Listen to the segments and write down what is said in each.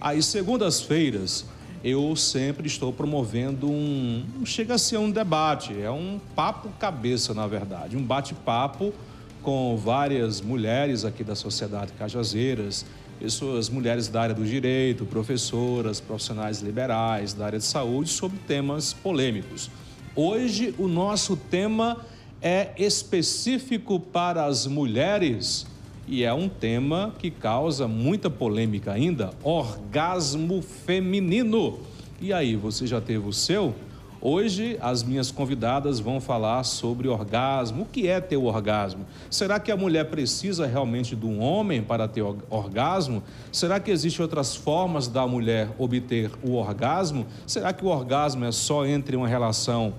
Aí, segundas-feiras, eu sempre estou promovendo um. Chega a ser um debate, é um papo-cabeça, na verdade. Um bate-papo com várias mulheres aqui da sociedade cajazeiras, pessoas, mulheres da área do direito, professoras, profissionais liberais, da área de saúde, sobre temas polêmicos. Hoje, o nosso tema é específico para as mulheres e é um tema que causa muita polêmica ainda: orgasmo feminino. E aí, você já teve o seu? Hoje, as minhas convidadas vão falar sobre orgasmo. O que é ter orgasmo? Será que a mulher precisa realmente de um homem para ter orgasmo? Será que existem outras formas da mulher obter o orgasmo? Será que o orgasmo é só entre uma relação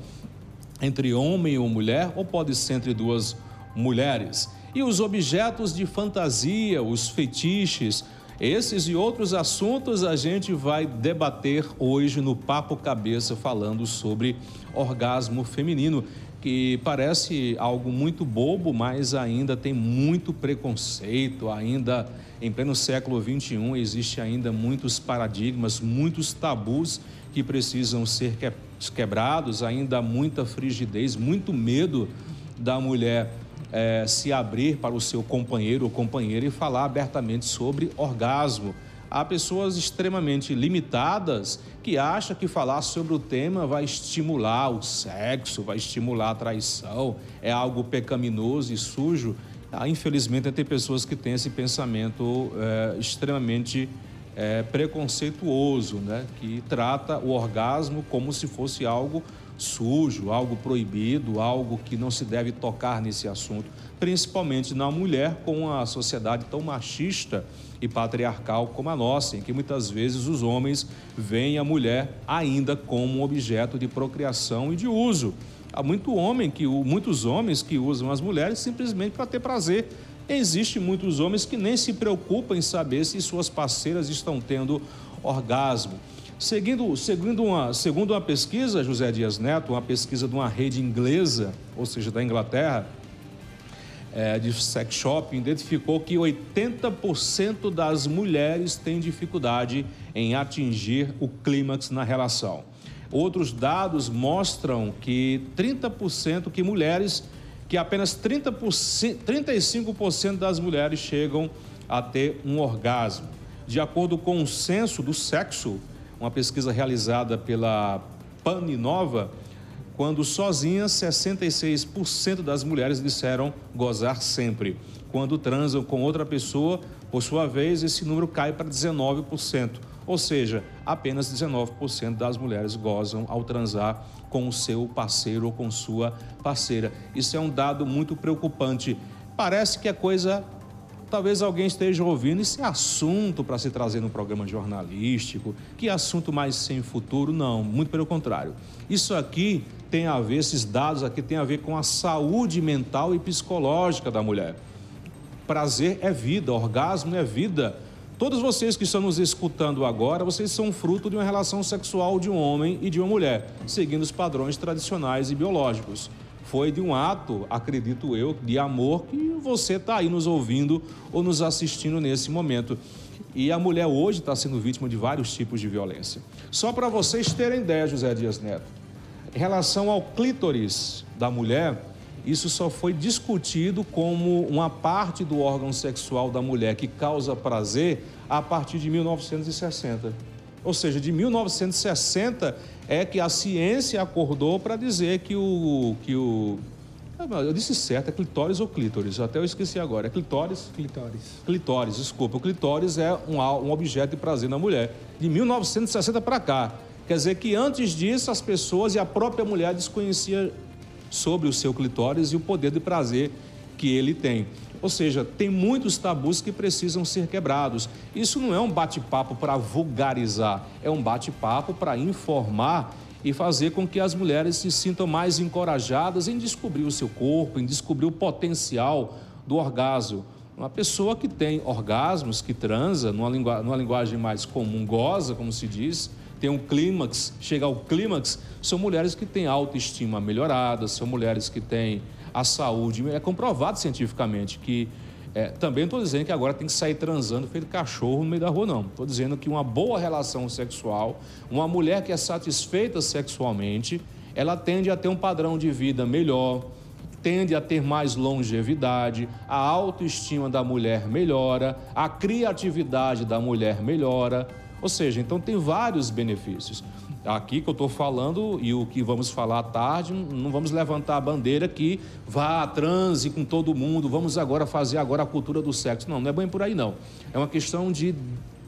entre homem ou mulher ou pode ser entre duas mulheres? E os objetos de fantasia, os fetiches, esses e outros assuntos a gente vai debater hoje no Papo Cabeça, falando sobre orgasmo feminino, que parece algo muito bobo, mas ainda tem muito preconceito, ainda em pleno século XXI existe ainda muitos paradigmas, muitos tabus que precisam ser quebrados, ainda há muita frigidez, muito medo da mulher é, se abrir para o seu companheiro ou companheira e falar abertamente sobre orgasmo. Há pessoas extremamente limitadas que acham que falar sobre o tema vai estimular o sexo, vai estimular a traição, é algo pecaminoso e sujo. Ah, infelizmente, tem pessoas que têm esse pensamento é, extremamente é, preconceituoso, né? que trata o orgasmo como se fosse algo sujo, algo proibido, algo que não se deve tocar nesse assunto, principalmente na mulher com a sociedade tão machista e patriarcal como a nossa, em que muitas vezes os homens veem a mulher ainda como um objeto de procriação e de uso. Há muito homem que, muitos homens que usam as mulheres simplesmente para ter prazer. Existem muitos homens que nem se preocupam em saber se suas parceiras estão tendo orgasmo. Seguindo, segundo, uma, segundo uma pesquisa, José Dias Neto, uma pesquisa de uma rede inglesa, ou seja, da Inglaterra, é, de sex shop, identificou que 80% das mulheres têm dificuldade em atingir o clímax na relação. Outros dados mostram que 30% que mulheres, que apenas 30%, 35% das mulheres chegam a ter um orgasmo. De acordo com o censo do sexo, uma pesquisa realizada pela Paninova, quando sozinhas, 66% das mulheres disseram gozar sempre. Quando transam com outra pessoa, por sua vez, esse número cai para 19%. Ou seja, apenas 19% das mulheres gozam ao transar com o seu parceiro ou com sua parceira. Isso é um dado muito preocupante. Parece que é coisa Talvez alguém esteja ouvindo esse assunto para se trazer no programa jornalístico. Que assunto mais sem futuro? Não, muito pelo contrário. Isso aqui tem a ver, esses dados aqui tem a ver com a saúde mental e psicológica da mulher. Prazer é vida, orgasmo é vida. Todos vocês que estão nos escutando agora, vocês são fruto de uma relação sexual de um homem e de uma mulher, seguindo os padrões tradicionais e biológicos foi de um ato, acredito eu, de amor que você está aí nos ouvindo ou nos assistindo nesse momento. E a mulher hoje está sendo vítima de vários tipos de violência. Só para vocês terem ideia, José Dias Neto, em relação ao clítoris da mulher, isso só foi discutido como uma parte do órgão sexual da mulher que causa prazer a partir de 1960. Ou seja, de 1960 é que a ciência acordou para dizer que o, que o. Eu disse certo, é clitóris ou clítoris? Até eu esqueci agora. É clitóris? Clitóris. Clitóris, desculpa. O clitóris é um, um objeto de prazer na mulher. De 1960 para cá. Quer dizer que antes disso as pessoas e a própria mulher desconhecia sobre o seu clitóris e o poder de prazer que ele tem. Ou seja, tem muitos tabus que precisam ser quebrados. Isso não é um bate-papo para vulgarizar, é um bate-papo para informar e fazer com que as mulheres se sintam mais encorajadas em descobrir o seu corpo, em descobrir o potencial do orgasmo. Uma pessoa que tem orgasmos, que transa, numa, lingu numa linguagem mais comum, goza, como se diz, tem um clímax, chega ao clímax, são mulheres que têm autoestima melhorada, são mulheres que têm a saúde. É comprovado cientificamente que É, também estou dizendo que agora tem que sair transando feito cachorro no meio da rua, não. Estou dizendo que uma boa relação sexual, uma mulher que é satisfeita sexualmente, ela tende a ter um padrão de vida melhor, tende a ter mais longevidade, a autoestima da mulher melhora, a criatividade da mulher melhora. Ou seja, então tem vários benefícios. Aqui que eu estou falando e o que vamos falar à tarde, não vamos levantar a bandeira que vá transe com todo mundo, vamos agora fazer agora a cultura do sexo. Não, não é bem por aí não. É uma questão de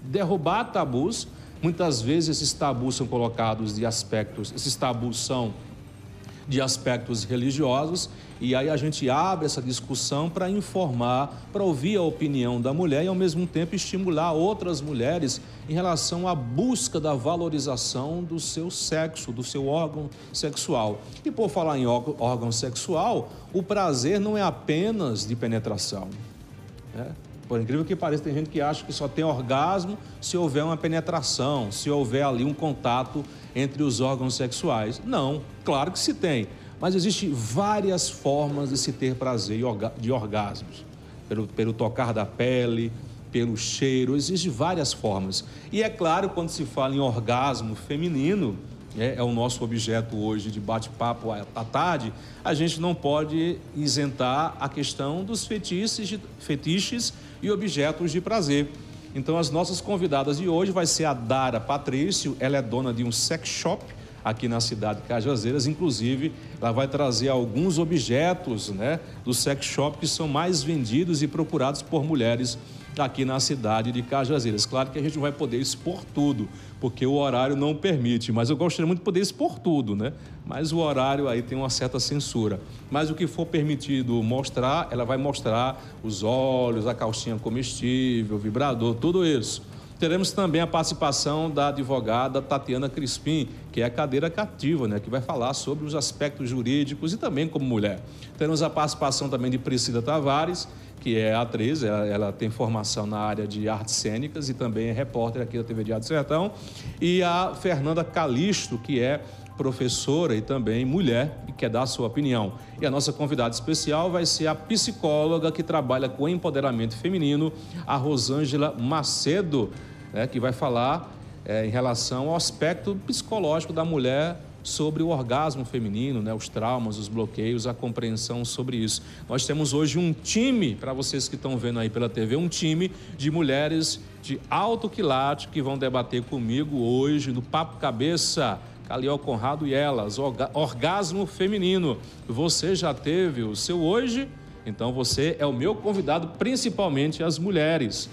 derrubar tabus. Muitas vezes esses tabus são colocados de aspectos, esses tabus são de aspectos religiosos, e aí a gente abre essa discussão para informar, para ouvir a opinião da mulher e ao mesmo tempo estimular outras mulheres em relação à busca da valorização do seu sexo, do seu órgão sexual. E por falar em órgão sexual, o prazer não é apenas de penetração. Né? Por incrível que pareça, tem gente que acha que só tem orgasmo se houver uma penetração, se houver ali um contato entre os órgãos sexuais. Não, claro que se tem, mas existem várias formas de se ter prazer de orgasmos. Pelo, pelo tocar da pele, pelo cheiro, existem várias formas. E é claro, quando se fala em orgasmo feminino, é, é o nosso objeto hoje de bate-papo à tarde, a gente não pode isentar a questão dos fetiches, fetiches e objetos de prazer. Então, as nossas convidadas de hoje vai ser a Dara Patrício, ela é dona de um sex shop aqui na cidade de Cajazeiras, inclusive ela vai trazer alguns objetos, né, do sex shop que são mais vendidos e procurados por mulheres aqui na cidade de Cajazeiras. Claro que a gente não vai poder expor tudo, porque o horário não permite, mas eu gostaria muito de poder expor tudo, né? Mas o horário aí tem uma certa censura. Mas o que for permitido mostrar, ela vai mostrar os olhos, a calcinha comestível, o vibrador, tudo isso. Teremos também a participação da advogada Tatiana Crispim, que é a cadeira cativa, né, que vai falar sobre os aspectos jurídicos e também como mulher. Teremos a participação também de Priscila Tavares, que é atriz, ela, ela, tem formação na área de artes cênicas e também é repórter aqui da TV Diário do Sertão, e a Fernanda Calisto, que é professora e também mulher e quer dar a sua opinião. E a nossa convidada especial vai ser a psicóloga que trabalha com empoderamento feminino, a Rosângela Macedo, né, que vai falar é, em relação ao aspecto psicológico da mulher sobre o orgasmo feminino, né, os traumas, os bloqueios, a compreensão sobre isso. Nós temos hoje um time, para vocês que estão vendo aí pela TV, um time de mulheres de alto quilate que vão debater comigo hoje no Papo Cabeça. Caliel Conrado e elas, orgasmo feminino. Você já teve o seu hoje? Então você é o meu convidado, principalmente as mulheres.